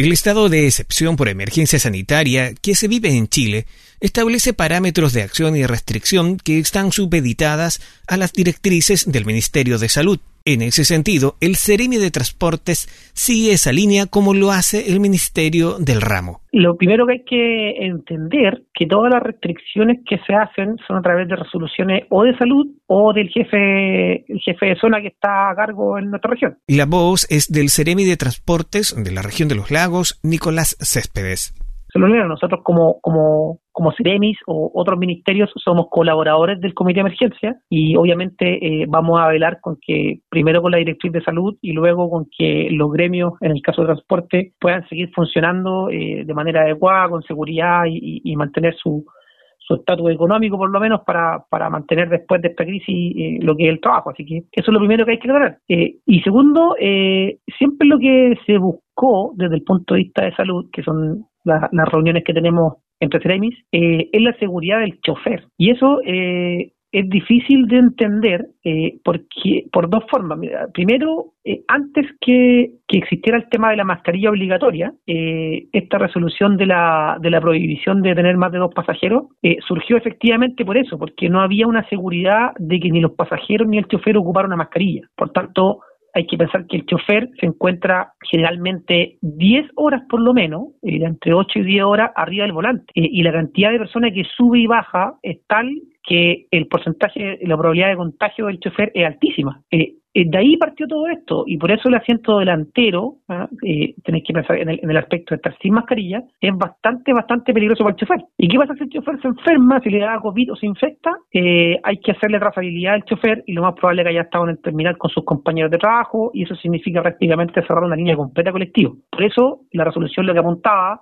El estado de excepción por emergencia sanitaria que se vive en Chile establece parámetros de acción y restricción que están supeditadas a las directrices del Ministerio de Salud. En ese sentido, el Ceremi de Transportes sigue esa línea como lo hace el Ministerio del Ramo. Lo primero que hay que entender que todas las restricciones que se hacen son a través de resoluciones o de salud o del jefe, el jefe de zona que está a cargo en nuestra región. Y la voz es del Ceremi de Transportes de la región de los lagos, Nicolás Céspedes nosotros como, como, como CIREMIS o otros ministerios somos colaboradores del Comité de Emergencia y obviamente eh, vamos a velar con que primero con la directriz de salud y luego con que los gremios, en el caso de transporte, puedan seguir funcionando eh, de manera adecuada, con seguridad y, mantener su, su estatus económico por lo menos para, para mantener después de esta crisis eh, lo que es el trabajo. Así que eso es lo primero que hay que aclarar. y segundo, siempre lo que se buscó desde el punto de vista de salud, que son las reuniones que tenemos entre Ceremis, eh, es la seguridad del chofer. Y eso eh, es difícil de entender eh, porque por dos formas. Primero, eh, antes que, que, existiera el tema de la mascarilla obligatoria, esta resolución de la, de la prohibición de tener más de dos pasajeros surgió efectivamente por eso, porque no había una seguridad de que ni los pasajeros ni el chofer ocuparan una mascarilla. Por tanto, hay que pensar que el chofer se encuentra generalmente 10 horas por lo menos, eh, entre 8 y 10 horas arriba del volante. Eh, y la cantidad de personas que sube y baja es tal que el porcentaje, la probabilidad de contagio del chofer es altísima. Eh, eh, de ahí partió todo esto y por eso el asiento delantero, ¿ah? eh, tenéis que pensar en el, aspecto de estar sin mascarilla, es bastante, bastante peligroso para el chofer. ¿Y qué pasa si el chofer se enferma, si le da COVID o se infecta? Eh, hay que hacerle trazabilidad al chofer y lo más probable es que haya estado en el terminal con sus compañeros de trabajo y eso significa prácticamente cerrar una línea completa colectiva. Por eso la resolución lo que apuntaba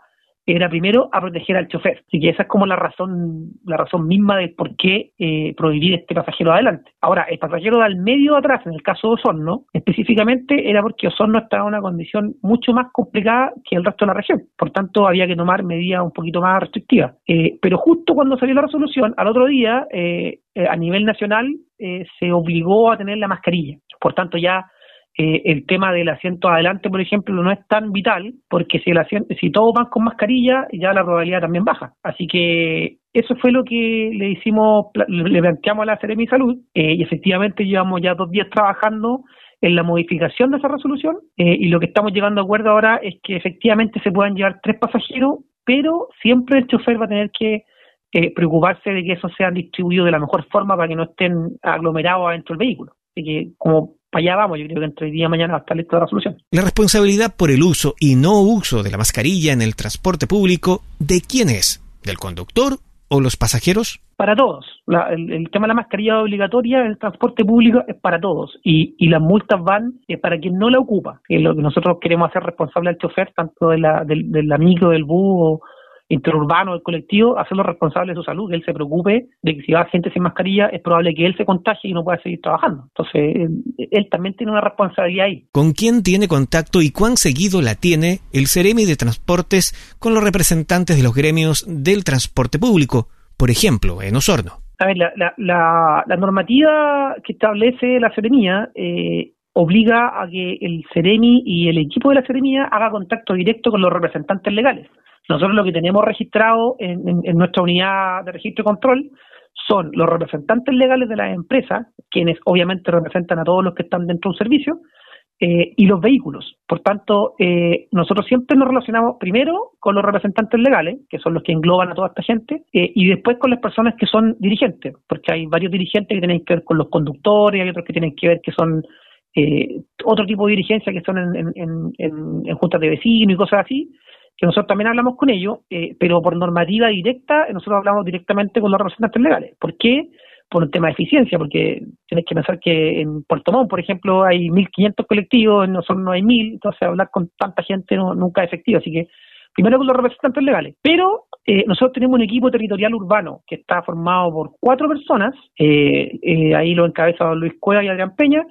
era primero a proteger al chofer. Así que esa es como la razón, la razón misma de por qué eh, prohibir este pasajero adelante. Ahora, el pasajero del medio atrás, en el caso de Osorno, específicamente era porque Osorno estaba en una condición mucho más complicada que el resto de la región. Por tanto, había que tomar medidas un poquito más restrictivas. Eh, pero justo cuando salió la resolución, al otro día, eh, a nivel nacional, se obligó a tener la mascarilla. Por tanto, ya eh, el tema del asiento adelante, por ejemplo, no es tan vital, porque si, el asiento, si todos van con mascarilla, ya la probabilidad también baja. Así que eso fue lo que le hicimos, le planteamos a la Seremi Salud, eh, y efectivamente llevamos ya dos días trabajando en la modificación de esa resolución, eh, y lo que estamos llegando a acuerdo ahora es que efectivamente se puedan llevar tres pasajeros, pero siempre el chofer va a tener que preocuparse de que eso sea distribuido de la mejor forma para que no estén aglomerados adentro del vehículo. Así que como para allá vamos, yo creo que entre hoy día y mañana va a estar lista la resolución. La responsabilidad por el uso y no uso de la mascarilla en el transporte público, ¿de quién es? ¿Del conductor o los pasajeros? Para todos. el, tema de la mascarilla obligatoria en el transporte público es para todos y, y las multas van eh, para quien no la ocupa. Es lo que nosotros queremos hacer responsable al chofer, tanto de la, del, del amigo del bus o, interurbano del colectivo, hacerlo responsable de su salud, que él se preocupe de que si va gente sin mascarilla es probable que él se contagie y no pueda seguir trabajando. Entonces, él, también tiene una responsabilidad ahí. ¿Con quién tiene contacto y cuán seguido la tiene el Ceremi de Transportes con los representantes de los gremios del transporte público, por ejemplo, en Osorno? A ver, la, la, normativa que establece la Ceremía eh, obliga a que el Ceremi y el equipo de la Ceremía haga contacto directo con los representantes legales. Nosotros lo que tenemos registrado en, nuestra unidad de registro y control son los representantes legales de las empresas, quienes obviamente representan a todos los que están dentro de un servicio, eh, y los vehículos. Por tanto, eh, nosotros siempre nos relacionamos primero con los representantes legales, que son los que engloban a toda esta gente, eh, y después con las personas que son dirigentes, porque hay varios dirigentes que tienen que ver con los conductores, hay otros que tienen que ver que son otro tipo de dirigencia que son en, en juntas de vecinos y cosas así, que nosotros también hablamos con ellos, eh, pero por normativa directa, nosotros hablamos directamente con los representantes legales. ¿Por qué? Por un tema de eficiencia, porque tienes que pensar que en Puerto Montt, por ejemplo, hay 1.500 colectivos, en nosotros no hay 1.000, entonces hablar con tanta gente nunca es efectivo. Así que primero con los representantes legales. Pero eh, nosotros tenemos un equipo territorial urbano que está formado por cuatro personas, eh, ahí lo encabeza Luis Cueva y Adrián Peña,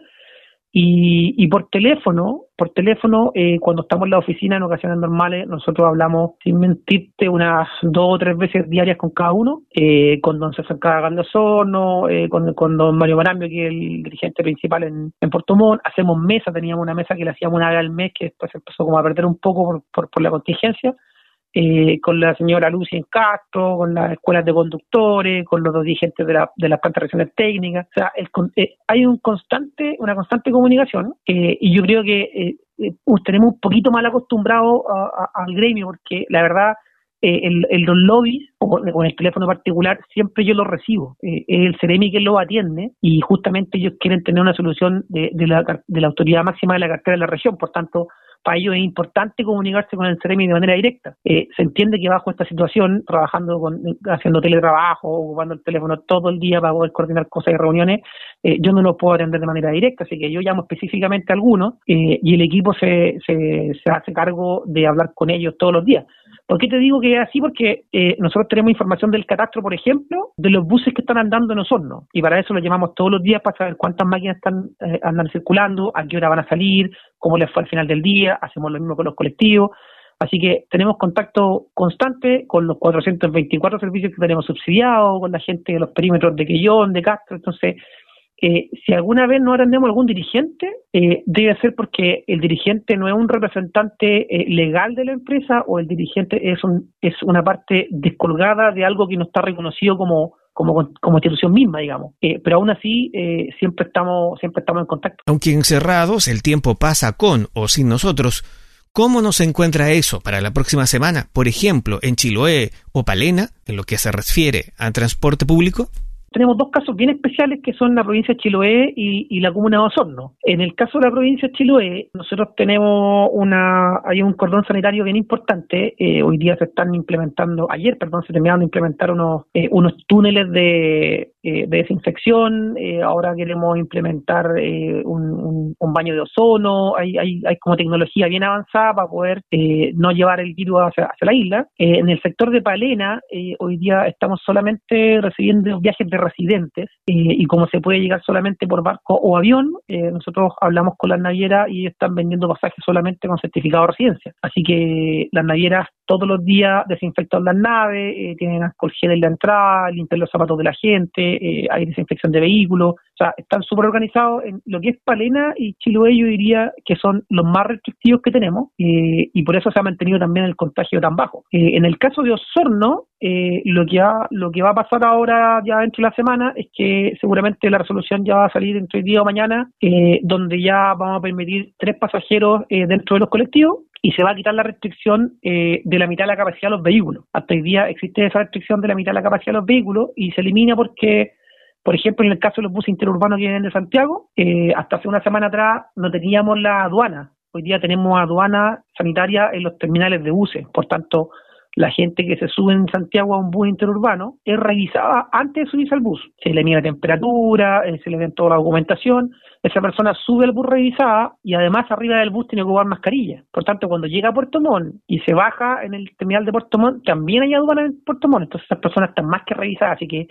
y, por teléfono por teléfono, eh, cuando estamos en la oficina en ocasiones normales, nosotros hablamos, sin mentirte, unas dos o tres veces diarias con cada uno, eh, con don César Cagando Sorno, eh, con, con, don Mario Marambio, que es el dirigente principal en, en Puerto Montt, hacemos mesa, teníamos una mesa que le hacíamos una vez al mes, que después empezó como a perder un poco por, por, la contingencia, eh, con la señora Lucy en Castro, con las escuelas de conductores, con los dos dirigentes de, la, de las plantas regiones técnicas. O sea, el, eh, hay un constante, una constante comunicación eh, y yo creo que eh, eh, tenemos un poquito mal acostumbrado al gremio porque la verdad eh, el, los lobbies o con, el teléfono particular siempre yo lo recibo. Es el Ceremi que lo atiende y justamente ellos quieren tener una solución de, la, de la autoridad máxima de la cartera de la región. Por tanto, para ellos es importante comunicarse con el CEREMI de manera directa. Eh, se entiende que bajo esta situación, trabajando con, haciendo teletrabajo, ocupando el teléfono todo el día para poder coordinar cosas y reuniones, eh, yo no lo puedo atender de manera directa, así que yo llamo específicamente a algunos eh, y el equipo se, se, se hace cargo de hablar con ellos todos los días. ¿Por qué te digo que es así? Porque eh, nosotros tenemos información del catastro, por ejemplo, de los buses que están andando en Osorno. Y para eso lo llamamos todos los días para saber cuántas máquinas están eh, andan circulando, a qué hora van a salir, cómo les fue al final del día. Hacemos lo mismo con los colectivos. Así que tenemos contacto constante con los 424 servicios que tenemos subsidiados, con la gente de los perímetros de Quillón, de Castro. Entonces, eh, si alguna vez no atendemos algún dirigente, eh, debe ser porque el dirigente no es un representante eh, legal de la empresa o el dirigente es, un, es una parte descolgada de algo que no está reconocido como, como, como institución misma, digamos. Eh, pero aún así, eh, siempre, estamos, siempre estamos en contacto. Aunque encerrados, el tiempo pasa con o sin nosotros. ¿Cómo nos encuentra eso para la próxima semana? Por ejemplo, en Chiloé o Palena, en lo que se refiere a transporte público tenemos dos casos bien especiales que son la provincia de Chiloé y, la comuna de Osorno. En el caso de la provincia de Chiloé, nosotros tenemos una, hay un cordón sanitario bien importante. Eh, hoy día se están implementando, ayer, perdón, se terminaron de implementar unos, eh, unos túneles de, eh, de desinfección. ahora queremos implementar un, un, baño de ozono. Hay, hay, hay como tecnología bien avanzada para poder no llevar el virus hacia, hacia la isla. en el sector de Palena, hoy día estamos solamente recibiendo viajes de residentes eh, y como se puede llegar solamente por barco o avión, eh, nosotros hablamos con las navieras y están vendiendo pasajes solamente con certificado de residencia. Así que las navieras todos los días desinfectan las naves, eh, tienen alcohol gel en la entrada, limpian los zapatos de la gente, hay desinfección de vehículos, o sea, están súper organizados en lo que es Palena y Chiloé, yo diría que son los más restrictivos que tenemos y por eso se ha mantenido también el contagio tan bajo. en el caso de Osorno, eh, lo que ha, lo que va a pasar ahora ya dentro de la semana es que seguramente la resolución ya va a salir entre hoy día o mañana, eh, donde ya vamos a permitir tres pasajeros eh, dentro de los colectivos y se va a quitar la restricción eh, de la mitad de la capacidad de los vehículos. Hasta hoy día existe esa restricción de la mitad de la capacidad de los vehículos y se elimina porque, por ejemplo, en el caso de los buses interurbanos que vienen de Santiago, eh, hasta hace una semana atrás no teníamos la aduana. Hoy día tenemos aduana sanitaria en los terminales de buses. Por tanto, la gente que se sube en Santiago a un bus interurbano es revisada antes de subirse al bus. Se le mide la temperatura, eh, se le ve toda la documentación, esa persona sube al bus revisada y además arriba del bus tiene que ocupar mascarilla. Por tanto, cuando llega a Puerto Montt y se baja en el terminal de Puerto Montt, también hay aduana en Puerto Montt. Entonces esas personas están más que revisadas, así que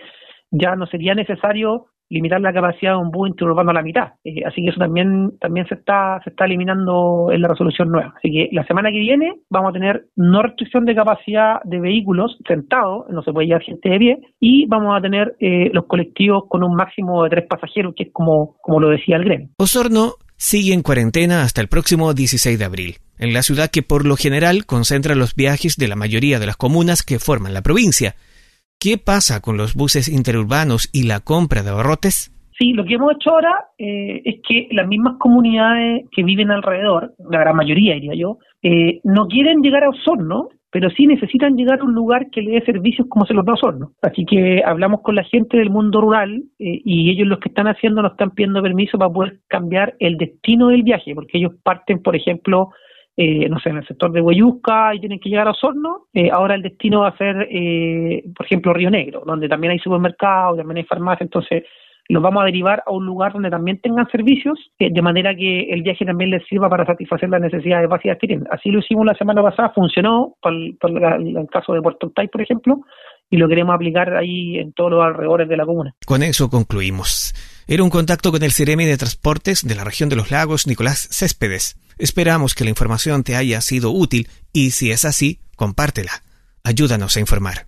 ya no sería necesario limitar la capacidad de un bus interurbano a la mitad. Eh, así que eso también también se está se está eliminando en la resolución nueva. Así que la semana que viene vamos a tener no restricción de capacidad de vehículos sentados, no se puede llevar gente de pie, y vamos a tener eh, los colectivos con un máximo de tres pasajeros, que es como, como lo decía el gremio. Osorno sigue en cuarentena hasta el próximo 16 de abril, en la ciudad que por lo general concentra los viajes de la mayoría de las comunas que forman la provincia. ¿Qué pasa con los buses interurbanos y la compra de abarrotes? Sí, lo que hemos hecho ahora eh, es que las mismas comunidades que viven alrededor, la gran mayoría diría yo, eh, no quieren llegar a Osorno, pero sí necesitan llegar a un lugar que le dé servicios como se los da Osorno. Así que hablamos con la gente del mundo rural eh, y ellos los que están haciendo nos están pidiendo permiso para poder cambiar el destino del viaje, porque ellos parten, por ejemplo, eh, no sé, en el sector de Huayusca y tienen que llegar a Osorno, eh, ahora el destino va a ser, eh, por ejemplo, Río Negro, donde también hay supermercados, también hay farmacias, entonces los vamos a derivar a un lugar donde también tengan servicios, de manera que el viaje también les sirva para satisfacer las necesidades básicas que tienen. Así lo hicimos la semana pasada, funcionó, por, el, caso de Puerto Octay, por ejemplo, y lo queremos aplicar ahí en todos los alrededores de la comuna. Con eso concluimos. Era un contacto con el Ceremi de Transportes de la región de los lagos, Nicolás Céspedes. Esperamos que la información te haya sido útil y si es así, compártela. Ayúdanos a informar.